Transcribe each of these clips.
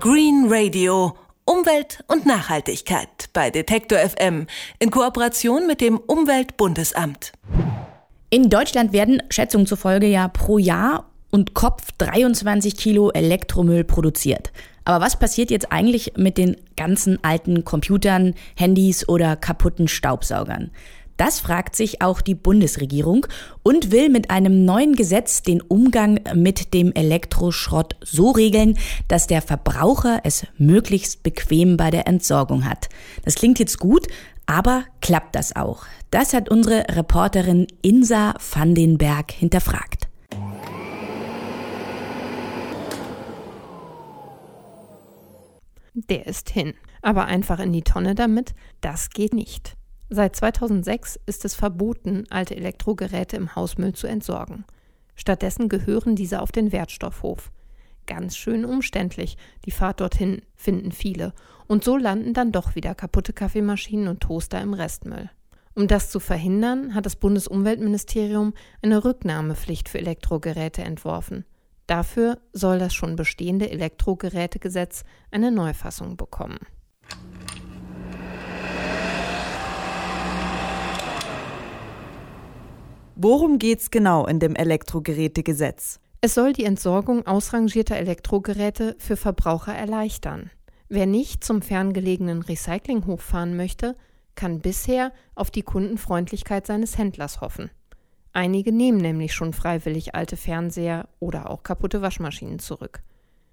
Green Radio. Umwelt und Nachhaltigkeit bei Detektor FM in Kooperation mit dem Umweltbundesamt. In Deutschland werden Schätzungen zufolge ja pro Jahr und Kopf 23 Kilo Elektromüll produziert. Aber was passiert jetzt eigentlich mit den ganzen alten Computern, Handys oder kaputten Staubsaugern? Das fragt sich auch die Bundesregierung und will mit einem neuen Gesetz den Umgang mit dem Elektroschrott so regeln, dass der Verbraucher es möglichst bequem bei der Entsorgung hat. Das klingt jetzt gut, aber klappt das auch? Das hat unsere Reporterin Insa van den Berg hinterfragt. Der ist hin. Aber einfach in die Tonne damit, das geht nicht. Seit 2006 ist es verboten, alte Elektrogeräte im Hausmüll zu entsorgen. Stattdessen gehören diese auf den Wertstoffhof. Ganz schön umständlich, die Fahrt dorthin finden viele. Und so landen dann doch wieder kaputte Kaffeemaschinen und Toaster im Restmüll. Um das zu verhindern, hat das Bundesumweltministerium eine Rücknahmepflicht für Elektrogeräte entworfen. Dafür soll das schon bestehende Elektrogerätegesetz eine Neufassung bekommen. Worum geht's genau in dem Elektrogerätegesetz? Es soll die Entsorgung ausrangierter Elektrogeräte für Verbraucher erleichtern. Wer nicht zum ferngelegenen Recyclinghof fahren möchte, kann bisher auf die Kundenfreundlichkeit seines Händlers hoffen. Einige nehmen nämlich schon freiwillig alte Fernseher oder auch kaputte Waschmaschinen zurück.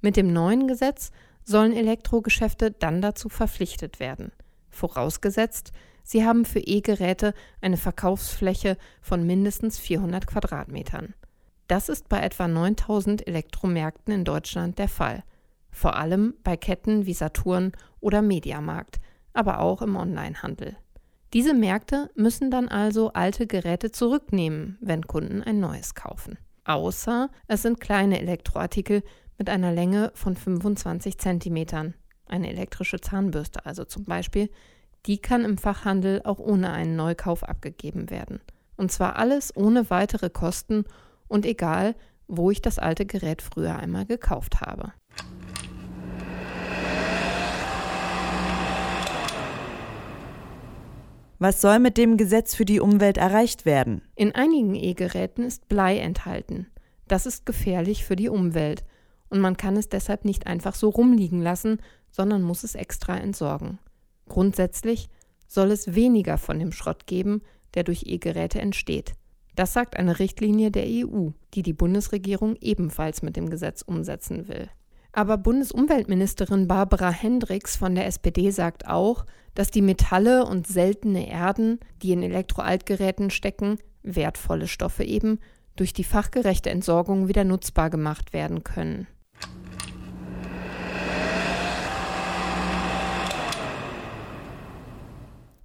Mit dem neuen Gesetz sollen Elektrogeschäfte dann dazu verpflichtet werden. Vorausgesetzt, Sie haben für E-Geräte eine Verkaufsfläche von mindestens 400 Quadratmetern. Das ist bei etwa 9000 Elektromärkten in Deutschland der Fall. Vor allem bei Ketten wie Saturn oder Mediamarkt, aber auch im Onlinehandel. Diese Märkte müssen dann also alte Geräte zurücknehmen, wenn Kunden ein neues kaufen. Außer es sind kleine Elektroartikel mit einer Länge von 25 cm. Eine elektrische Zahnbürste also zum Beispiel, die kann im Fachhandel auch ohne einen Neukauf abgegeben werden. Und zwar alles ohne weitere Kosten und egal, wo ich das alte Gerät früher einmal gekauft habe. Was soll mit dem Gesetz für die Umwelt erreicht werden? In einigen E-Geräten ist Blei enthalten. Das ist gefährlich für die Umwelt und man kann es deshalb nicht einfach so rumliegen lassen, sondern muss es extra entsorgen. Grundsätzlich soll es weniger von dem Schrott geben, der durch E-Geräte entsteht. Das sagt eine Richtlinie der EU, die die Bundesregierung ebenfalls mit dem Gesetz umsetzen will. Aber Bundesumweltministerin Barbara Hendricks von der SPD sagt auch, dass die Metalle und seltene Erden, die in Elektroaltgeräten stecken, wertvolle Stoffe eben, durch die fachgerechte Entsorgung wieder nutzbar gemacht werden können.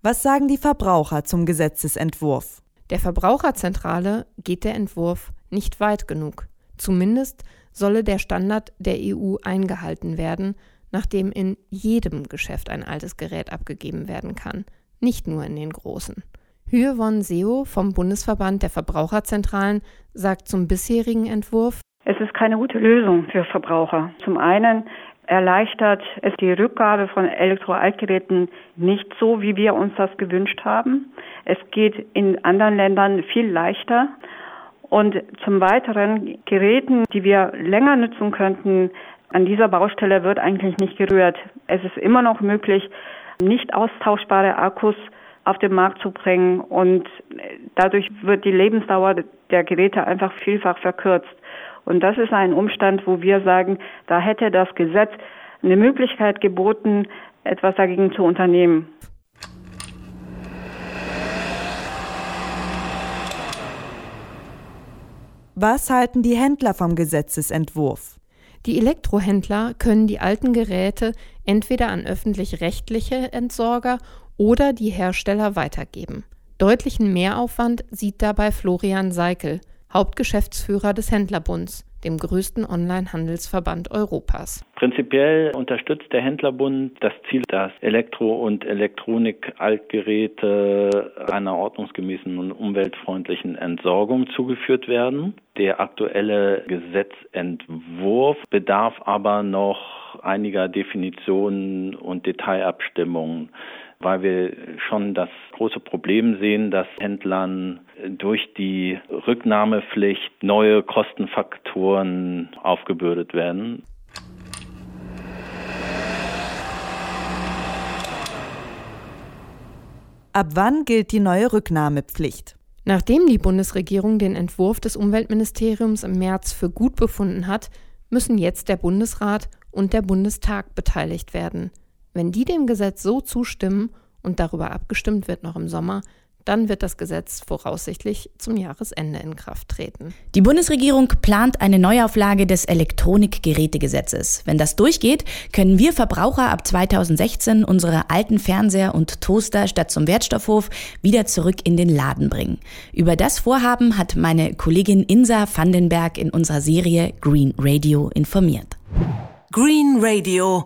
Was sagen die Verbraucher zum Gesetzesentwurf? Der Verbraucherzentrale geht der Entwurf nicht weit genug. Zumindest solle der Standard der EU eingehalten werden, nachdem in jedem Geschäft ein altes Gerät abgegeben werden kann, nicht nur in den großen. Hyewon Seo vom Bundesverband der Verbraucherzentralen sagt zum bisherigen Entwurf, es ist keine gute Lösung für Verbraucher. Zum einen erleichtert es die Rückgabe von Elektroaltgeräten nicht so, wie wir uns das gewünscht haben. Es geht in anderen Ländern viel leichter. Und zum Weiteren Geräten, die wir länger nutzen könnten, an dieser Baustelle wird eigentlich nicht gerührt. Es ist immer noch möglich, nicht austauschbare Akkus auf den Markt zu bringen und dadurch wird die Lebensdauer der Geräte einfach vielfach verkürzt. Und das ist ein Umstand, wo wir sagen, da hätte das Gesetz eine Möglichkeit geboten, etwas dagegen zu unternehmen. Was halten die Händler vom Gesetzesentwurf? Die Elektrohändler können die alten Geräte entweder an öffentlich-rechtliche Entsorger oder die Hersteller weitergeben. Deutlichen Mehraufwand sieht dabei Florian Seikel, Hauptgeschäftsführer des Händlerbunds, dem größten Online-Handelsverband Europas. Prinzipiell unterstützt der Händlerbund das Ziel, dass Elektro- und Elektronik-Altgeräte einer ordnungsgemäßen und umweltfreundlichen Entsorgung zugeführt werden. Der aktuelle Gesetzentwurf bedarf aber noch einiger Definitionen und Detailabstimmungen weil wir schon das große Problem sehen, dass Händlern durch die Rücknahmepflicht neue Kostenfaktoren aufgebürdet werden. Ab wann gilt die neue Rücknahmepflicht? Nachdem die Bundesregierung den Entwurf des Umweltministeriums im März für gut befunden hat, müssen jetzt der Bundesrat und der Bundestag beteiligt werden. Wenn die dem Gesetz so zustimmen und darüber abgestimmt wird noch im Sommer, dann wird das Gesetz voraussichtlich zum Jahresende in Kraft treten. Die Bundesregierung plant eine Neuauflage des Elektronikgerätegesetzes. Wenn das durchgeht, können wir Verbraucher ab 2016 unsere alten Fernseher und Toaster statt zum Wertstoffhof wieder zurück in den Laden bringen. Über das Vorhaben hat meine Kollegin Insa Vandenberg in unserer Serie Green Radio informiert. Green Radio